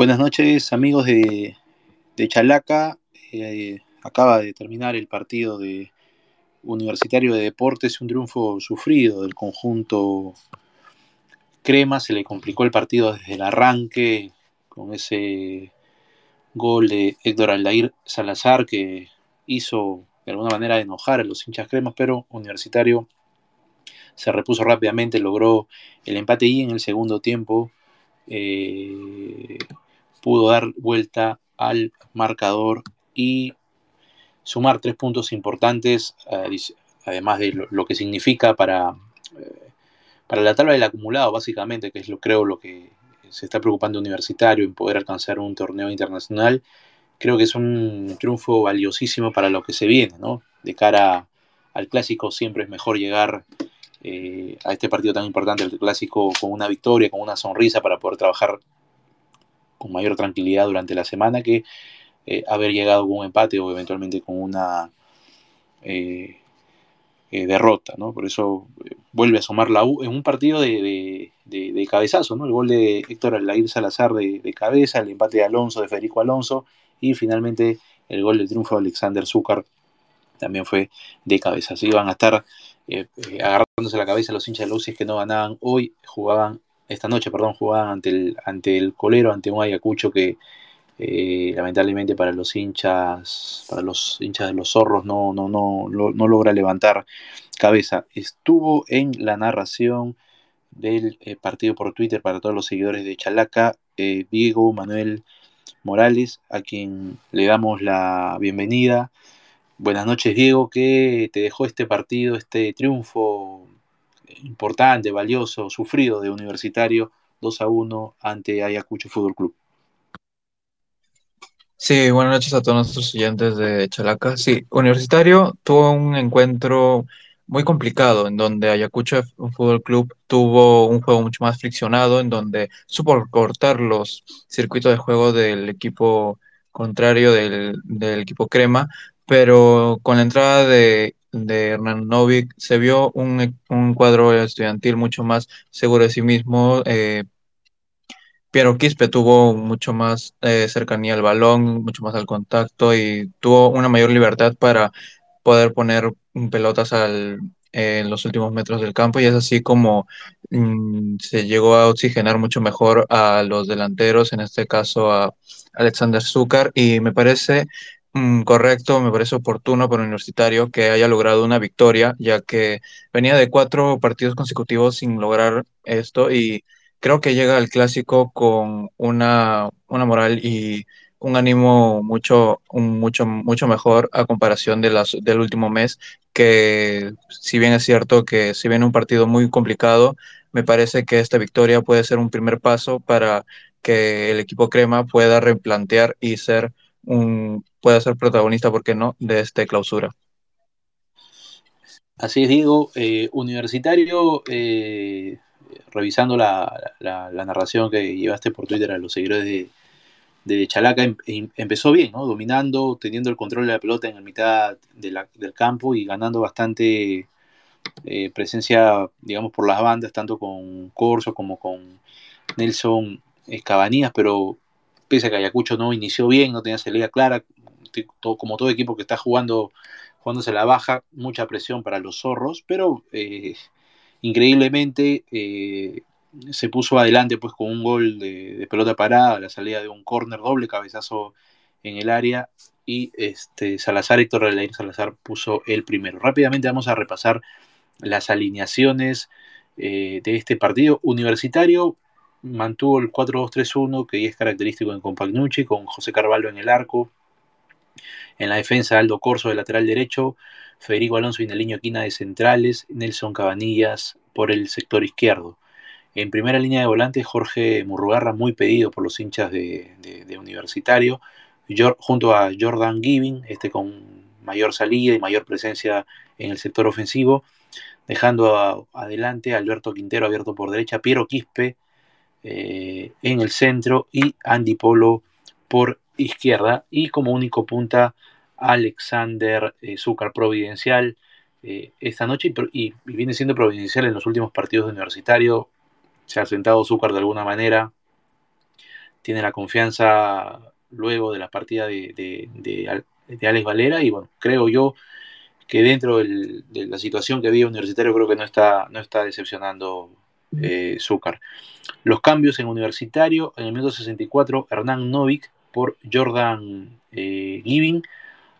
Buenas noches amigos de, Chalaca. Eh, acaba de terminar el partido de Universitario de Deportes, un triunfo sufrido del conjunto Crema. Se le complicó el partido desde el arranque con ese gol de Héctor Aldair Salazar que hizo de alguna manera enojar a los hinchas cremas, pero Universitario se repuso rápidamente, logró el empate y en el segundo tiempo eh, pudo dar vuelta al marcador y sumar tres puntos importantes, además de lo, que significa para, eh, para la tabla del acumulado, básicamente, que es lo creo lo que se está preocupando Universitario en poder alcanzar un torneo internacional. Creo que es un triunfo valiosísimo para lo que se viene, ¿no? De cara al clásico siempre es mejor llegar eh, a este partido tan importante, el clásico, con una victoria, con una sonrisa para poder trabajar con mayor tranquilidad durante la semana que eh, haber llegado con un empate o eventualmente con una eh, derrota, ¿no? Por eso vuelve a sumar la U en un partido de, cabezazo, ¿no? El gol de Héctor Alair Salazar de, cabeza, el empate de Alonso, de Federico Alonso y finalmente el gol del triunfo de Alexander Zúcar también fue de cabeza. Van a estar eh, eh, agarrándose la cabeza los hinchas de los que no ganaban hoy, jugaban, esta noche, perdón, jugaban ante el, ante el colero, ante un Ayacucho que eh, lamentablemente para los hinchas, para los hinchas de los zorros no, no, no, no, logra levantar cabeza. Estuvo en la narración del partido por Twitter para todos los seguidores de Chalaca, Diego Manuel Morales, a quien le damos la bienvenida. Buenas noches, Diego. ¿Qué te dejó este partido, este triunfo importante, valioso, sufrido de Universitario 2 a 1 ante Ayacucho Fútbol Club? Sí, buenas noches a todos nuestros oyentes de Chalaca. Sí, Universitario tuvo un encuentro muy complicado en donde Ayacucho Fútbol Club tuvo un juego mucho más friccionado, en donde supo cortar los circuitos de juego del equipo contrario del, del equipo Crema, pero con la entrada de, Hernán Novik se vio un, cuadro estudiantil mucho más seguro de sí mismo. Eh, Piero Quispe tuvo mucho más eh, cercanía al balón, mucho más al contacto y tuvo una mayor libertad para poder poner pelotas al, en los últimos metros del campo y es así como mm, se llegó a oxigenar mucho mejor a los delanteros, en este caso a Alexander Zúcar y me parece correcto, me parece oportuno para un Universitario que haya logrado una victoria, ya que venía de cuatro partidos consecutivos sin lograr esto y creo que llega al clásico con una, una moral y un ánimo mucho, mucho, mucho mejor a comparación de las, del último mes, que si bien es cierto que si viene un partido muy complicado, me parece que esta victoria puede ser un primer paso para que el equipo crema pueda replantear y ser un, pueda ser protagonista, ¿por qué no?, de esta clausura. Así es, Diego. Eh, universitario, eh, revisando la, narración que llevaste por Twitter a los seguidores de, de Chalaca, em, em, empezó bien, ¿no? Dominando, teniendo el control de la pelota en la mitad del campo y ganando bastante eh, presencia, digamos, por las bandas, tanto con Corso como con Nelson Cabanías, pero pese que Ayacucho no inició bien, no tenía salida clara, como todo equipo que está jugando, jugándose la baja, mucha presión para los zorros, pero eh, increíblemente eh, se puso adelante pues con un gol de, pelota parada, la salida de un córner doble cabezazo en el área y este Salazar, Héctor Relair Salazar puso el primero. Rápidamente vamos a repasar las alineaciones eh, de este partido universitario mantuvo el 4-2-3-1, que es característico en Compagnucci, con José Carvalho en el arco. En la defensa, Aldo Corso de lateral derecho, Federico Alonso y Neliño Quina de centrales, Nelson Cabanillas por el sector izquierdo. En primera línea de volante, Jorge Murrugarra, muy pedido por los hinchas de, Universitario, junto a Jordan Giving, este con mayor salida y mayor presencia en el sector ofensivo, dejando adelante a Alberto Quintero abierto por derecha, Piero Quispe eh, en el centro y Andy Polo por izquierda. Y como único punta Alexander eh, Zúcar Providencial eh, esta noche. Y, viene siendo providencial en los últimos partidos de universitario. Se ha sentado Zúcar de alguna manera. Tiene la confianza luego de la partida de, Alex Valera. Y bueno, creo yo que dentro de la situación que vive Universitario creo que no está, no está decepcionando eh. Los cambios en Universitario, en el minuto 64, Hernán Novik por Jordan eh, Giving,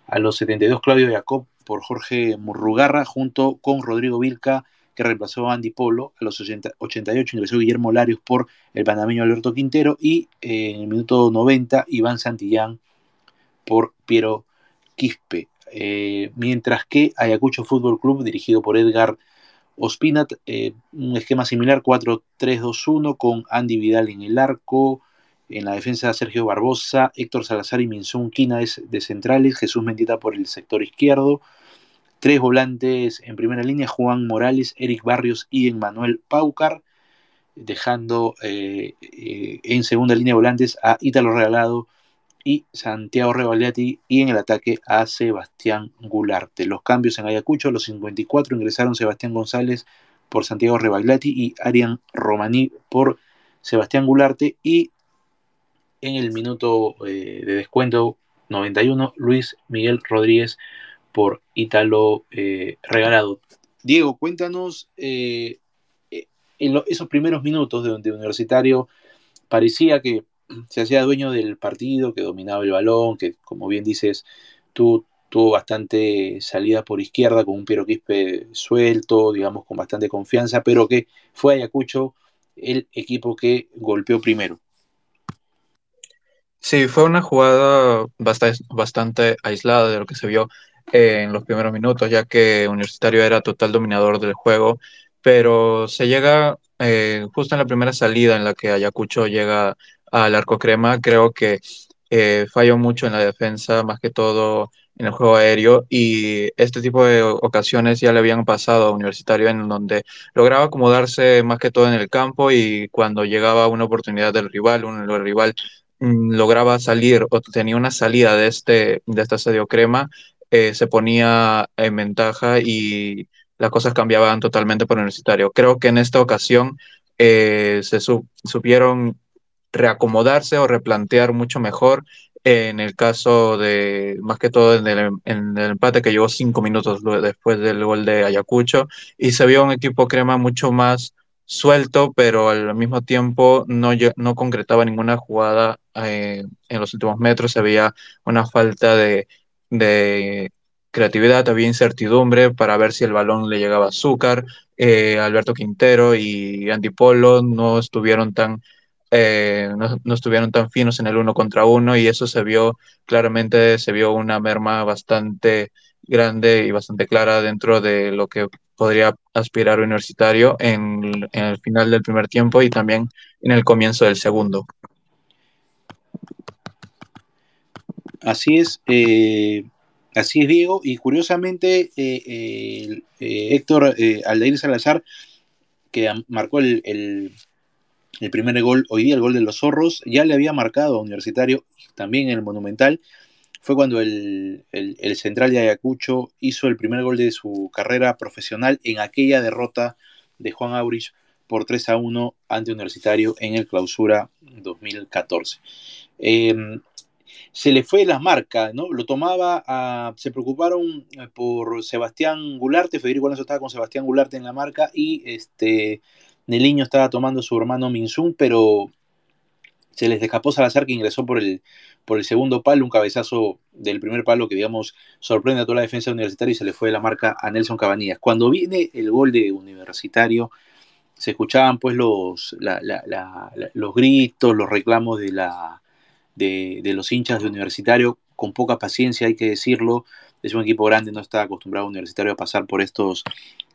a los 72 Claudio Jacob por Jorge Murrugarra, junto con Rodrigo Vilca, que reemplazó a Andy Polo. A los 88 ingresó Guillermo Larios por el panameño Alberto Quintero. Y eh, en el minuto 90, Iván Santillán por Piero Quispe. Eh, mientras que Ayacucho Fútbol Club, dirigido por Edgar Ospinat, eh, un esquema similar 4-3-2-1 con Andy Vidal en el arco, en la defensa Sergio Barbosa, Héctor Salazar y Minsun Quina de centrales, Jesús Mendita por el sector izquierdo, Tres volantes en primera línea, Juan Morales, Eric Barrios y Emmanuel Paucar, dejando eh, eh, en segunda línea volantes a Ítalo Regalado y Santiago Rebagliati y en el ataque a Sebastián Gularte. Los cambios en Ayacucho, los 54 ingresaron Sebastián González por Santiago Rebagliati y Arian Romaní por Sebastián Gularte y en el minuto eh, de descuento 91 Luis Miguel Rodríguez por Ítalo eh, Regalado. Diego, cuéntanos eh, en esos primeros minutos de donde Universitario parecía que se hacía dueño del partido, que dominaba el balón, que como bien dices, tú, tuvo bastante salida por izquierda con un Piero Quispe suelto, digamos, con bastante confianza, pero que fue Ayacucho el equipo que golpeó primero. Sí, fue una jugada bastante, bastante aislada de lo que se vio en los primeros minutos, ya que Universitario era total dominador del juego, pero se llega eh, justo en la primera salida en la que Ayacucho llega al arco crema, creo que eh, falló mucho en la defensa, más que todo en el juego aéreo, y este tipo de ocasiones ya le habían pasado a Universitario en donde lograba acomodarse más que todo en el campo y cuando llegaba una oportunidad del rival, un, el rival mm, lograba salir o tenía una salida de este, de este asedio crema, eh, se ponía en ventaja y las cosas cambiaban totalmente por Universitario. Creo que en esta ocasión eh, se supieron reacomodarse o replantear mucho mejor en el caso de, más que todo en el, en el, empate que llegó cinco minutos después del gol de Ayacucho, y se vio un equipo crema mucho más suelto, pero al mismo tiempo no, no concretaba ninguna jugada eh, en los últimos metros, se veía una falta de creatividad, había incertidumbre para ver si el balón le llegaba a Azúcar. Eh, Alberto Quintero y Andy Polo no estuvieron tan eh, no, estuvieron tan finos en el uno contra uno y eso se vio claramente, se vio una merma bastante grande y bastante clara dentro de lo que podría aspirar Universitario en, en el final del primer tiempo y también en el comienzo del segundo. Así es, eh, así es Diego, y curiosamente eh, eh, Héctor Aldair Salazar, que marcó el, primer gol hoy día, el gol de los zorros, ya le había marcado a Universitario, también en el Monumental, fue cuando el, central de Ayacucho hizo el primer gol de su carrera profesional en aquella derrota de Juan Aurich por 3 a 1 ante Universitario en el clausura 2014 se le fue las marcas, ¿no? Lo tomaba, a, se preocuparon eh, por Sebastián Gularte, Federico Alonso estaba con Sebastián Gularte en la marca y este Neliño estaba tomando su hermano Minsun, pero se les escapó Salazar que ingresó por el, por el segundo palo, un cabezazo del primer palo que digamos sorprende a toda la defensa universitaria y se le fue la marca a Nelson Cabanillas. Cuando viene el gol de Universitario, se escuchaban pues los, los gritos, los reclamos de la de, los hinchas de Universitario, con poca paciencia, hay que decirlo. Es un equipo grande, no está acostumbrado Universitario a pasar por estos,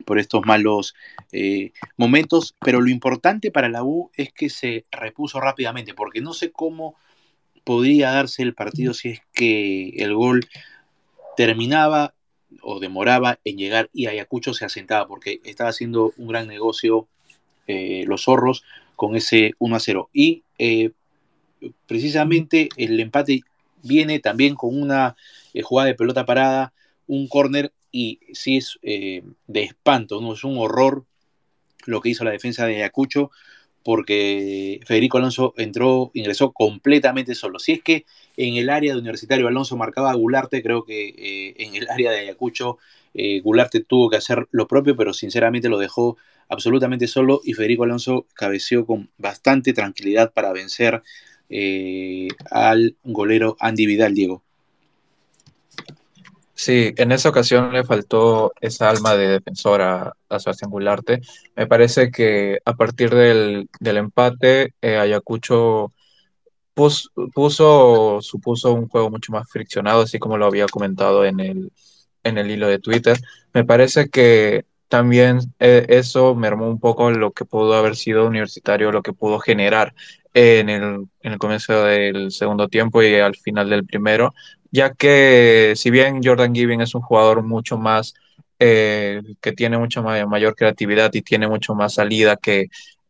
por estos malos eh, momentos, pero lo importante para la U es que se repuso rápidamente, porque no sé cómo podría darse el partido si es que el gol terminaba o demoraba en llegar y Ayacucho se asentaba, porque estaba haciendo un gran negocio eh, los zorros con ese 1 a 0. Y eh, precisamente el empate viene también con una jugada de pelota parada, un córner y sí es eh, de espanto, ¿no? es un horror lo que hizo la defensa de Ayacucho, porque Federico Alonso entró, ingresó completamente solo. Si es que en el área de Universitario Alonso marcaba a Gularte, creo que eh, en el área de Ayacucho eh, Gularte tuvo que hacer lo propio, pero sinceramente lo dejó absolutamente solo y Federico Alonso cabeció con bastante tranquilidad para vencer eh, al golero Andy Vidal, Diego. Sí, en esa ocasión le faltó esa alma de defensor a, Sebastián Gularte. Me parece que a partir del, empate, eh, Ayacucho puso, supuso un juego mucho más friccionado, así como lo había comentado en el, en el hilo de Twitter. Me parece que también eh, eso mermó un poco lo que pudo haber sido universitario, lo que pudo generar en el, en el comienzo del segundo tiempo y al final del primero ya que si bien Jordan Giving es un jugador mucho más, eh, que tiene mucho mayor creatividad y tiene mucho más salida que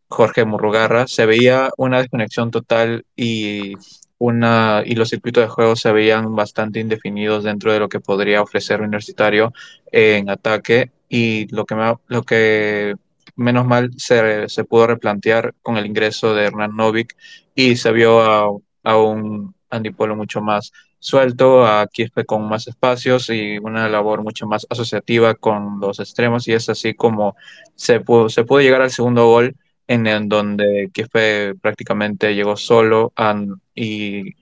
Jorge Murrugarra, se veía una desconexión total y, una, y los circuitos de juego se veían bastante indefinidos dentro de lo que podría ofrecer Universitario en ataque. Y lo que, lo que menos mal se, se, pudo replantear con el ingreso de Hernán Novik y se vio a, a un Andy Polo mucho más suelto, a Quispe con más espacios y una labor mucho más asociativa con los extremos y es así como se pudo, se pudo llegar al segundo gol en donde Quispe prácticamente llegó solo y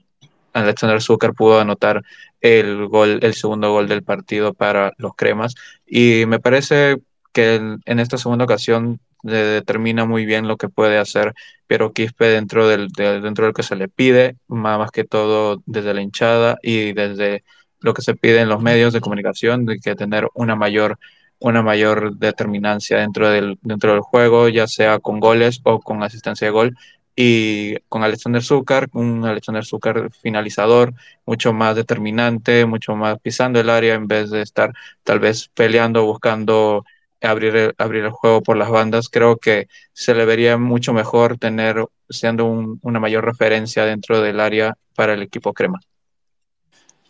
Alexander Zucker pudo anotar el gol, el segundo gol del partido para los cremas. Y me parece que en esta segunda ocasión determina muy bien lo que puede hacer Piero Quispe dentro del, dentro del que se le pide, más, que todo desde la hinchada y desde lo que se pide en los medios de comunicación, de que tener una mayor, una mayor determinancia dentro del, dentro del juego, ya sea con goles o con asistencia de gol. Y con Alexander Zúcar, un Alexander Zúcar finalizador, mucho más determinante, mucho más pisando el área en vez de estar tal vez peleando, buscando abrir el, abrir el juego por las bandas, creo que se le vería mucho mejor tener siendo una mayor referencia dentro del área para el equipo crema.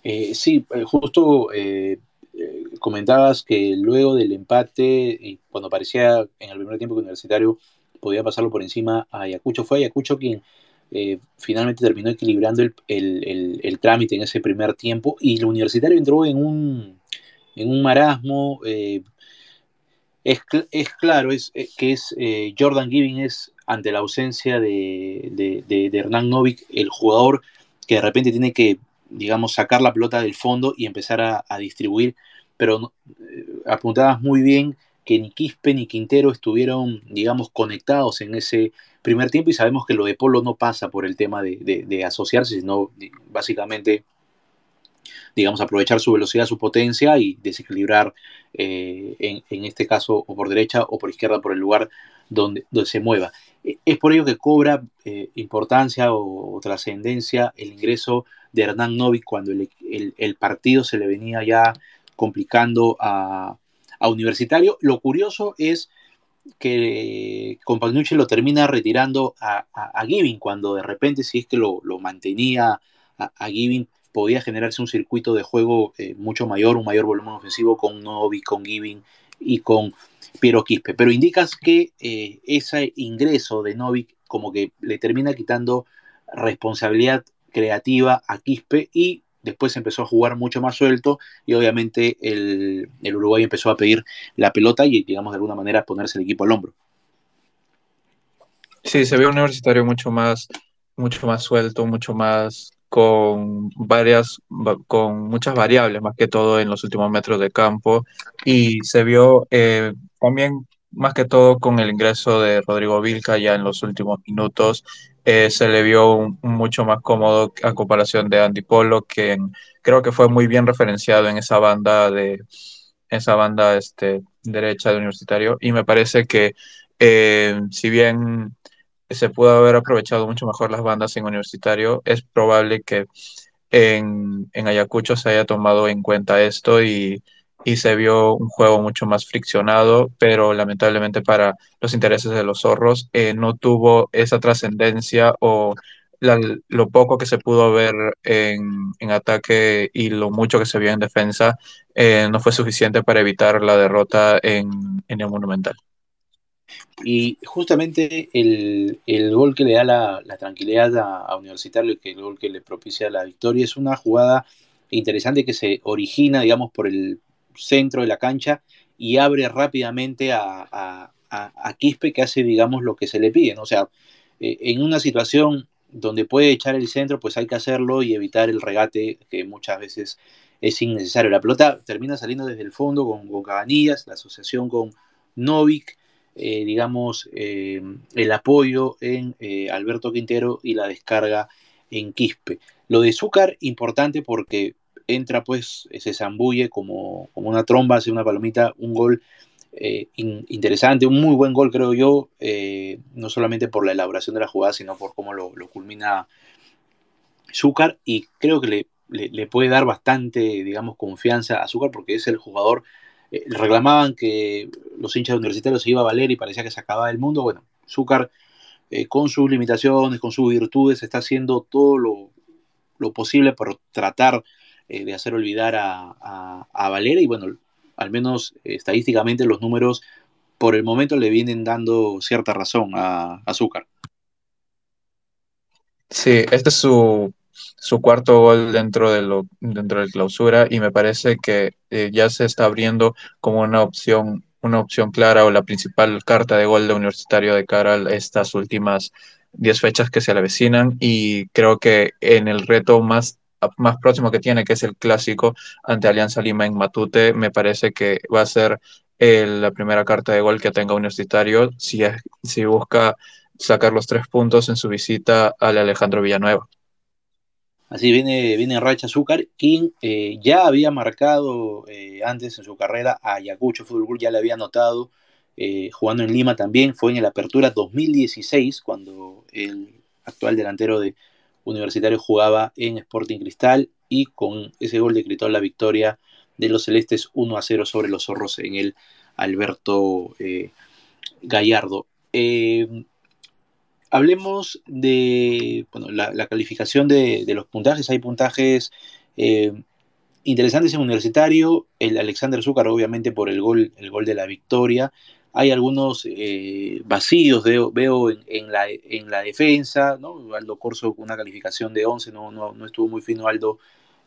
Eh, sí, eh, justo eh, comentabas que luego del empate, y cuando parecía en el primer tiempo que Universitario podía pasarlo por encima a Ayacucho, fue Ayacucho quien finalmente terminó equilibrando el, el, trámite en ese primer tiempo y el Universitario entró en un, en un marasmo es, es claro es, eh, que es eh, Jordan Giving es ante la ausencia de, de, Hernán Novik el jugador que de repente tiene que, digamos, sacar la pelota del fondo y empezar a, distribuir, pero eh, apuntabas muy bien que ni Quispe ni Quintero estuvieron, digamos, conectados en ese primer tiempo y sabemos que lo de Polo no pasa por el tema de, de asociarse, sino básicamente digamos, aprovechar su velocidad, su potencia y desequilibrar, eh, en, este caso, o por derecha o por izquierda, por el lugar donde, donde se mueva. E, es por ello que cobra eh, importancia o, trascendencia el ingreso de Hernán Novik cuando el, partido se le venía ya complicando a, Universitario. Lo curioso es que Compagnucci lo termina retirando a, a, Giving cuando de repente si es que lo, mantenía a, a, Giving podía generarse un circuito de juego eh, mucho mayor, un mayor volumen ofensivo con Novi, con Giving y con Piero Quispe. Pero indicas que eh, ese ingreso de Novik como que le termina quitando responsabilidad creativa a Quispe y después empezó a jugar mucho más suelto y obviamente el, el Uruguay empezó a pedir la pelota y digamos de alguna manera ponerse el equipo al hombro. Sí, se ve un universitario mucho más, mucho más suelto, mucho más con varias, con muchas variables, más que todo en los últimos metros de campo, y se vio eh, también más que todo con el ingreso de Rodrigo Vilca ya en los últimos minutos, eh, se le vio mucho más cómodo a comparación de Andy Polo, que creo que fue muy bien referenciado en esa banda de esa banda este, derecha de universitario, y me parece que eh, si bien se pudo haber aprovechado mucho mejor las bandas en universitario. Es probable que en, Ayacucho se haya tomado en cuenta esto y, se vio un juego mucho más friccionado, pero lamentablemente para los intereses de los zorros eh, no tuvo esa trascendencia o lo poco que se pudo ver en, ataque y lo mucho que se vio en defensa eh, no fue suficiente para evitar la derrota en, en el Monumental. Y justamente el, gol que le da la, tranquilidad a, Universitario, que el gol que le propicia la victoria, es una jugada interesante que se origina, digamos, por el centro de la cancha y abre rápidamente a, Quispe que hace, digamos, lo que se le pide. O sea, eh, en una situación donde puede echar el centro, pues hay que hacerlo y evitar el regate que muchas veces es innecesario. La pelota termina saliendo desde el fondo con, con Cabanillas, la asociación con Novik, eh, digamos, eh, el apoyo en eh, Alberto Quintero y la descarga en Quispe. Lo de Zúcar, importante porque entra, pues, se zambulle como, como una tromba, hace una palomita, un gol interesante, un muy buen gol, creo yo, no solamente por la elaboración de la jugada, sino por cómo lo, culmina Zúcar, y creo que le, le, puede dar bastante, digamos, confianza a Zúcar porque es el jugador eh, reclamaban que los hinchas universitarios se iba a valer y parecía que se acababa el mundo. Bueno, Zúcar, eh, con sus limitaciones, con sus virtudes, está haciendo todo lo, posible por tratar eh, de hacer olvidar a, a, Valera y bueno, al menos estadísticamente los números por el momento le vienen dando cierta razón a Azúcar. Sí, este es su su cuarto gol dentro de lo dentro de clausura y me parece que eh, ya se está abriendo como una opción una opción clara o la principal carta de gol de Universitario de cara a estas últimas 10 fechas que se le avecinan y creo que en el reto más más próximo que tiene, que es el clásico ante Alianza Lima en Matute, me parece que va a ser eh, la primera carta de gol que tenga Universitario si, si busca sacar los tres puntos en su visita al Alejandro Villanueva. Así viene, viene Racha Azúcar, quien eh, ya había marcado eh, antes en su carrera a Ayacucho Fútbol ya le había notado eh, jugando en Lima también, fue en la Apertura 2016 cuando el actual delantero de Universitario jugaba en Sporting Cristal y con ese gol decretó la victoria de los celestes 1 a 0 sobre los zorros en el Alberto Gallardo hablemos de la, calificación de, los puntajes. Hay puntajes eh, interesantes en universitario. El Alexander Zúcar, obviamente, por el gol, el gol de la victoria. Hay algunos eh, vacíos, veo, veo en, la, en, la, defensa. ¿no? Aldo Corso con una calificación de 11, no, no, estuvo muy fino Aldo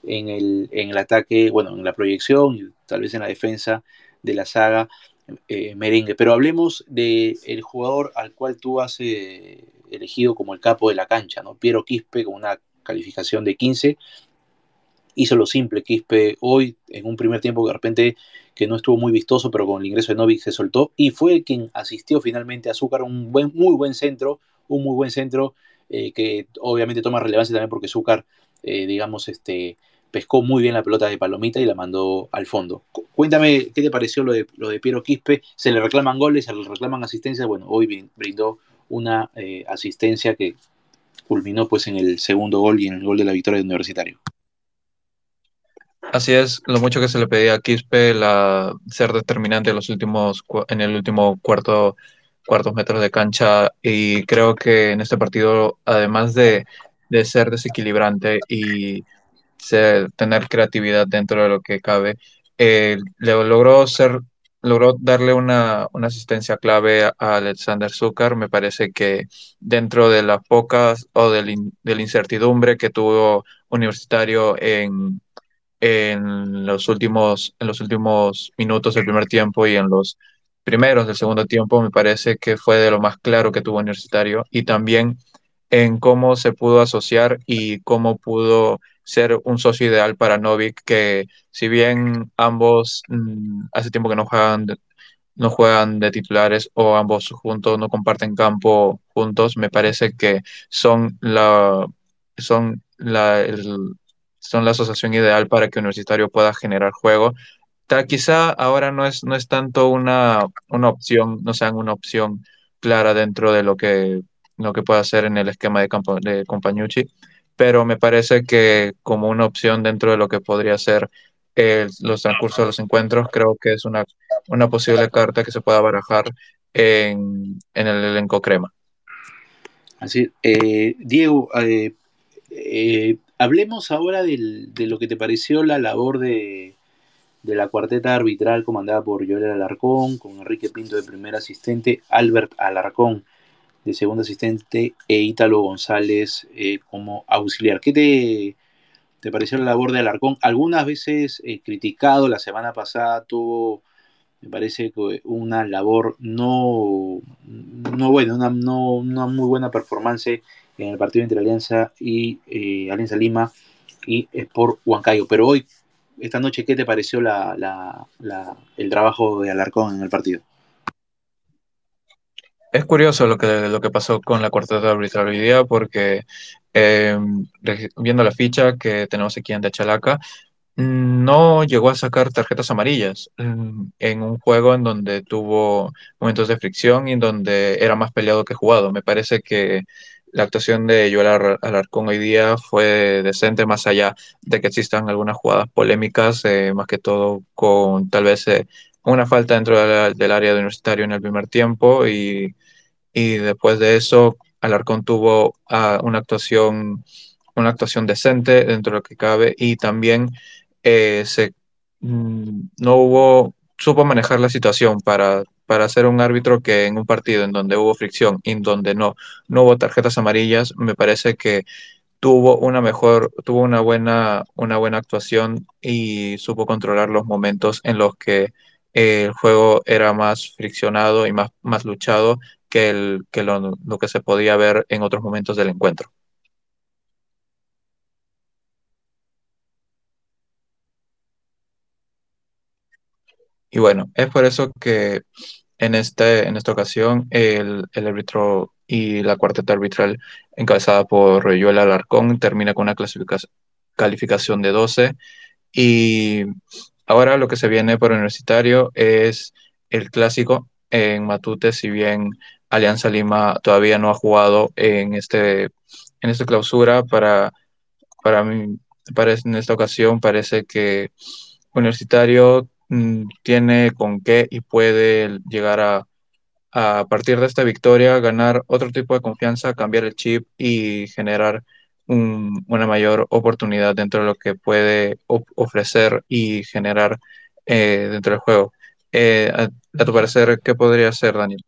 en el, en el ataque, bueno, en la proyección y tal vez en la defensa de la saga. Eh, merengue. Pero hablemos del el jugador al cual tú has elegido como el capo de la cancha, ¿no? Piero Quispe con una calificación de 15. Hizo lo simple Quispe hoy en un primer tiempo que de repente que no estuvo muy vistoso, pero con el ingreso de Novik se soltó y fue quien asistió finalmente a Zúcar, un muy buen centro, un muy buen centro eh, que obviamente toma relevancia también porque Zúcar, eh, digamos, este, pescó muy bien la pelota de Palomita y la mandó al fondo. Cuéntame qué te pareció lo de, lo de Piero Quispe, se le reclaman goles, se le reclaman asistencias, bueno, hoy brindó una eh, asistencia que culminó pues en el segundo gol y en el gol de la victoria de Universitario. Así es, lo mucho que se le pedía a Quispe, la, ser determinante en, los últimos, en el último cuarto, cuartos metros de cancha y creo que en este partido, además de, de ser desequilibrante y tener creatividad dentro de lo que cabe, eh, le logró ser logró darle una, asistencia clave a Alexander Zucker. Me parece que dentro de las pocas o de la incertidumbre que tuvo Universitario en, en, los últimos, en los últimos minutos del primer tiempo y en los primeros del segundo tiempo, me parece que fue de lo más claro que tuvo Universitario y también en cómo se pudo asociar y cómo pudo ser un socio ideal para Novik, que si bien ambos mm, hace tiempo que no juegan, de, no juegan de titulares o ambos juntos no comparten campo juntos, me parece que son la, son la, son la asociación ideal para que Universitario pueda generar juego. quizá ahora no es, no es tanto una, una opción, no sean una opción clara dentro de lo que lo que puede hacer en el esquema de, campo, de Compañucci, pero me parece que como una opción dentro de lo que podría ser los transcursos de los encuentros, creo que es una, una posible carta que se pueda barajar en, en el elenco crema. Así, eh, Diego, eh, eh, hablemos ahora de lo que te pareció la labor de, de la cuarteta arbitral comandada por Joel Alarcón, con Enrique Pinto de primer asistente, Albert Alarcón de segundo asistente e Ítalo González eh, como auxiliar. ¿Qué te, te, pareció la labor de Alarcón? Algunas veces eh, criticado, la semana pasada tuvo, me parece una labor no, no bueno, una, no, una muy buena performance en el partido entre Alianza y eh, Alianza Lima y Sport Huancayo. Pero hoy, esta noche, ¿qué te pareció la, la, el trabajo de Alarcón en el partido? Es curioso lo que, lo que pasó con la cuarteta arbitral hoy día porque eh, viendo la ficha que tenemos aquí en De Chalaca, no llegó a sacar tarjetas amarillas mm, en un juego en donde tuvo momentos de fricción y en donde era más peleado que jugado. Me parece que la actuación de Joel Alarcón hoy día fue decente, más allá de que existan algunas jugadas polémicas, eh, más que todo con tal vez eh, una falta dentro del área de universitario en el primer tiempo y, y después de eso Alarcón tuvo uh, una actuación una actuación decente dentro de lo que cabe y también eh, mm, no hubo, supo manejar la situación para, para ser un árbitro que en un partido en donde hubo fricción y en donde no, no hubo tarjetas amarillas, me parece que tuvo una mejor, tuvo una buena, una buena actuación y supo controlar los momentos en los que el juego era más friccionado y más, más luchado que, lo, que se podía ver en otros momentos del encuentro. Y bueno, es por eso que en, este, en esta ocasión el, el árbitro y la cuarteta arbitral encabezada por Joel Alarcón termina con una calificación de 12 y ahora lo que se viene por universitario es el clásico en Matute, si bien Alianza Lima todavía no ha jugado en este en esta clausura para para mí para en esta ocasión parece que Universitario Mm, tiene con qué y puede llegar a, a partir de esta victoria, ganar otro tipo de confianza, cambiar el chip y generar un, una mayor oportunidad dentro de lo que puede ofrecer y generar eh, dentro del juego. Eh, a, a, tu parecer, ¿qué podría ser, Daniel?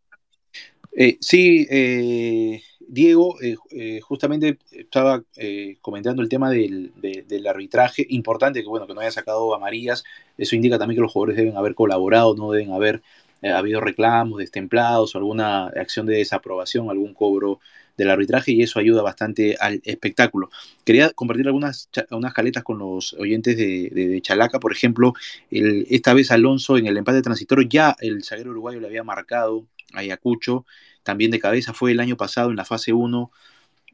Eh, sí, eh, Diego, eh, eh, justamente estaba eh, comentando el tema del, de, del, arbitraje, importante que bueno que no haya sacado amarillas, eso indica también que los jugadores deben haber colaborado, no deben haber eh, habido reclamos, destemplados, alguna acción de desaprobación, algún cobro del arbitraje y eso ayuda bastante al espectáculo. Quería compartir algunas, unas caletas con los oyentes de, Chalaca, por ejemplo, esta vez Alonso en el empate transitorio ya el zaguero uruguayo le había marcado a Ayacucho, también de cabeza fue el año pasado en la fase 1,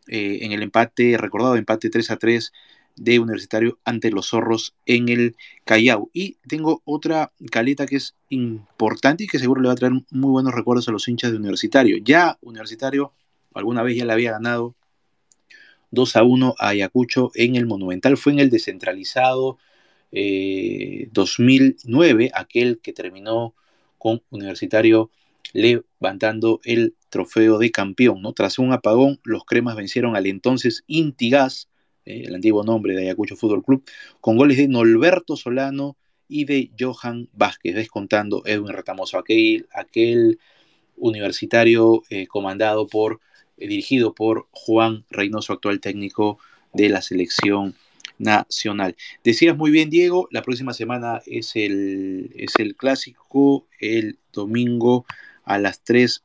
eh, en el empate, recordado empate 3 a 3 de Universitario ante los zorros en el Callao. Y tengo otra caleta que es importante y que seguro le va a traer muy buenos recuerdos a los hinchas de Universitario. Ya Universitario alguna vez ya le había ganado 2 a 1 a Ayacucho en el Monumental, fue en el descentralizado eh, 2009, aquel que terminó con Universitario levantando el trofeo de campeón. ¿no? Tras un apagón, los cremas vencieron al entonces Intigas, eh, el antiguo nombre de Ayacucho Fútbol Club, con goles de Norberto Solano y de Johan Vázquez, descontando Edwin Retamoso, aquel, aquel universitario eh, comandado por, eh, dirigido por Juan Reynoso, actual técnico de la selección nacional. Decías muy bien, Diego, la próxima semana es el, es el clásico, el domingo a las 3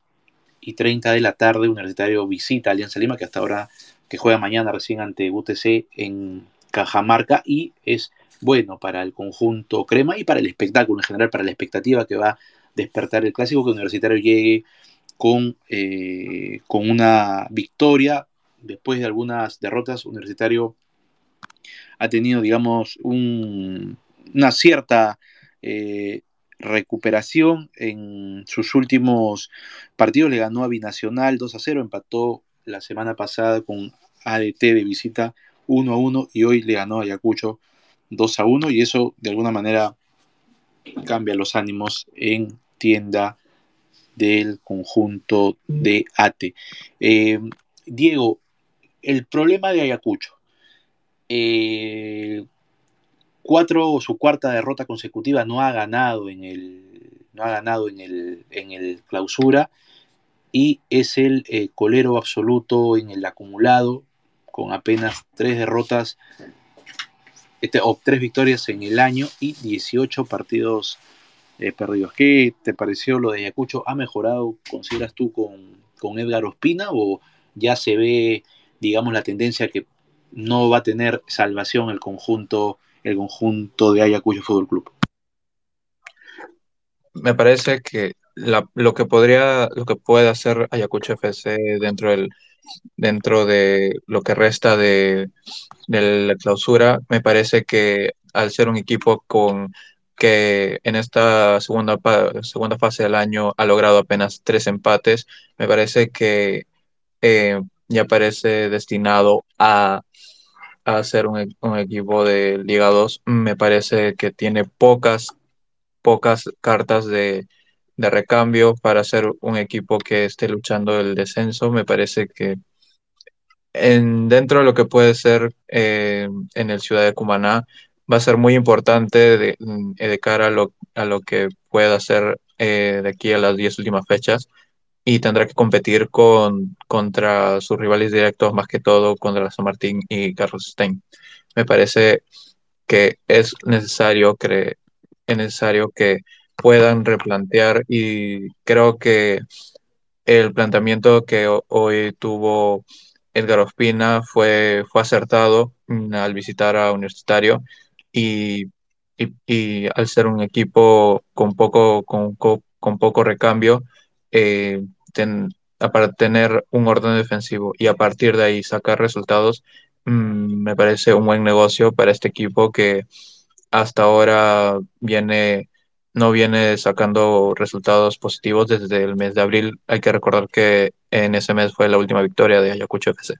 y 30 de la tarde, Universitario visita a Alianza Lima, que hasta ahora, que juega mañana recién ante UTC en Cajamarca, y es bueno para el conjunto crema y para el espectáculo en general, para la expectativa que va a despertar el clásico, que Universitario llegue con, eh, con una victoria después de algunas derrotas. Universitario ha tenido, digamos, un, una cierta eh, recuperación en sus últimos partidos. Le ganó a Binacional 2 a 0, empató la semana pasada con ADT de visita 1 a 1 y hoy le ganó a Ayacucho 2 a 1 y eso de alguna manera cambia los ánimos en tienda del conjunto de ATE. Eh, Diego, el problema de Ayacucho. Eh, cuatro, su cuarta derrota consecutiva, no ha ganado en el, no ha ganado en el, en el clausura y es el eh, colero absoluto en el acumulado, con apenas tres derrotas este, o tres victorias en el año y 18 partidos eh, perdidos. ¿Qué te pareció lo de Ayacucho? ¿Ha mejorado, consideras tú, con, con Edgar Ospina o ya se ve, digamos, la tendencia que no va a tener salvación el conjunto, el conjunto de Ayacucho Fútbol Club? Me parece que lo que podría, lo que puede hacer Ayacucho FC dentro del dentro de lo que resta de, la clausura, me parece que al ser un equipo con que en esta segunda, segunda fase del año ha logrado apenas tres empates, me parece que eh, ya parece destinado a, a ser un, un, equipo de Liga 2. Me parece que tiene pocas, pocas cartas de, de recambio para ser un equipo que esté luchando el descenso. Me parece que en, dentro de lo que puede ser eh, en el Ciudad de Cumaná, va a ser muy importante de, de cara a lo, a lo, que pueda hacer eh, de aquí a las 10 últimas fechas y tendrá que competir con, contra sus rivales directos, más que todo contra San Martín y Carlos Stein. Me parece que es necesario, es necesario que puedan replantear y creo que el planteamiento que hoy tuvo Edgar Ospina fue, fue acertado mm, al visitar a Universitario y, y, al ser un equipo con poco, con, con poco recambio, eh, para tener un orden defensivo y a partir de ahí sacar resultados, mm, me parece un buen negocio para este equipo que hasta ahora viene no viene sacando resultados positivos desde el mes de abril. Hay que recordar que en ese mes fue la última victoria de Ayacucho FC.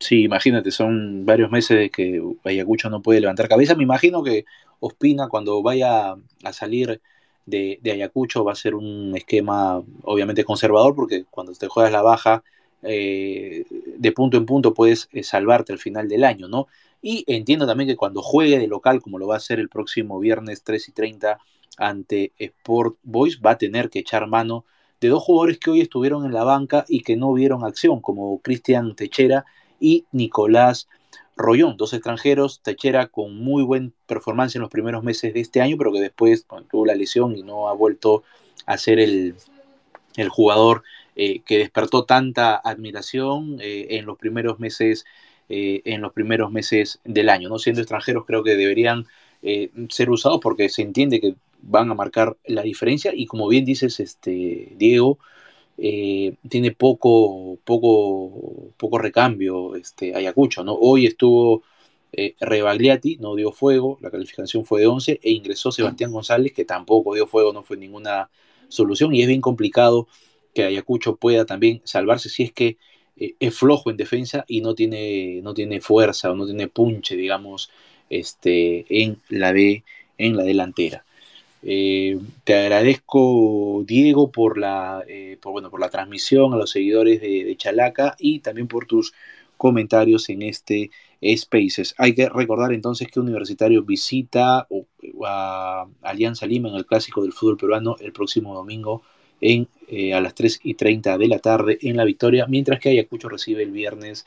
Sí, imagínate, son varios meses que Ayacucho no puede levantar cabeza. Me imagino que Ospina cuando vaya a salir de, Ayacucho va a ser un esquema obviamente conservador porque cuando te juegas la baja eh, de punto en punto puedes eh, salvarte al final del año, ¿no? Y entiendo también que cuando juegue de local, como lo va a hacer el próximo viernes 3 y 30 ante Sport Boys, va a tener que echar mano de dos jugadores que hoy estuvieron en la banca y que no vieron acción, como Cristian Techera y Nicolás Rollón, dos extranjeros, Techera con muy buen performance en los primeros meses de este año, pero que después tuvo la lesión y no ha vuelto a ser el, jugador eh, que despertó tanta admiración eh, en los primeros meses eh, en los primeros meses del año. ¿no? Siendo extranjeros creo que deberían ser usados porque se entiende que van a marcar la diferencia y como bien dices este Diego eh, tiene poco poco poco recambio este Ayacucho no hoy estuvo eh, Rebagliati no dio fuego la calificación fue de 11 e ingresó Sebastián González que tampoco dio fuego no fue ninguna solución y es bien complicado que Ayacucho pueda también salvarse si es que eh, es flojo en defensa y no tiene no tiene fuerza o no tiene punche digamos este en la de en la delantera eh, te agradezco, Diego, por la, eh, bueno, por la transmisión a los seguidores de, Chalaca y también por tus comentarios en este Spaces. Hay que recordar entonces que Universitario visita a Alianza Lima en el clásico del fútbol peruano el próximo domingo en, eh, a las 3 y 30 de la tarde en La Victoria, mientras que Ayacucho recibe el viernes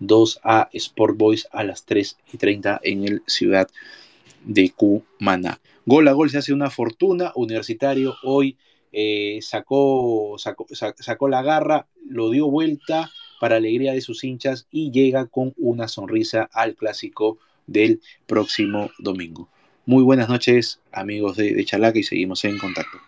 2 a Sport Boys a las 3 y 30 en el Ciudad de Cumaná. Gol a gol se hace una fortuna. Universitario hoy eh, sacó, sacó, la garra, lo dio vuelta para alegría de sus hinchas y llega con una sonrisa al clásico del próximo domingo. Muy buenas noches, amigos de, de Chalaca, y seguimos en contacto.